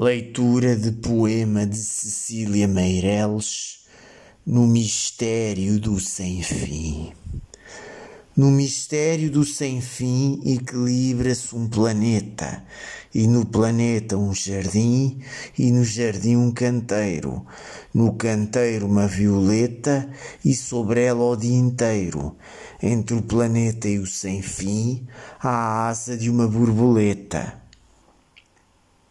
Leitura de poema de Cecília Meireles no mistério do sem fim. No mistério do sem fim equilibra-se um planeta, e no planeta um jardim, e no jardim um canteiro, no canteiro uma violeta, e sobre ela o dia inteiro. Entre o planeta e o sem fim há a asa de uma borboleta.